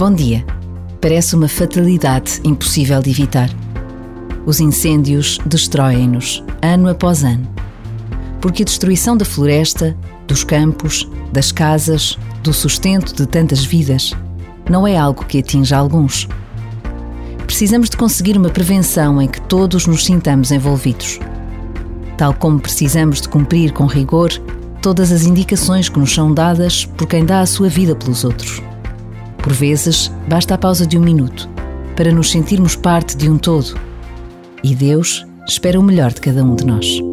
Bom dia. Parece uma fatalidade impossível de evitar. Os incêndios destroem-nos, ano após ano. Porque a destruição da floresta, dos campos, das casas, do sustento de tantas vidas, não é algo que atinja alguns. Precisamos de conseguir uma prevenção em que todos nos sintamos envolvidos. Tal como precisamos de cumprir com rigor todas as indicações que nos são dadas por quem dá a sua vida pelos outros. Por vezes, basta a pausa de um minuto para nos sentirmos parte de um todo. E Deus espera o melhor de cada um de nós.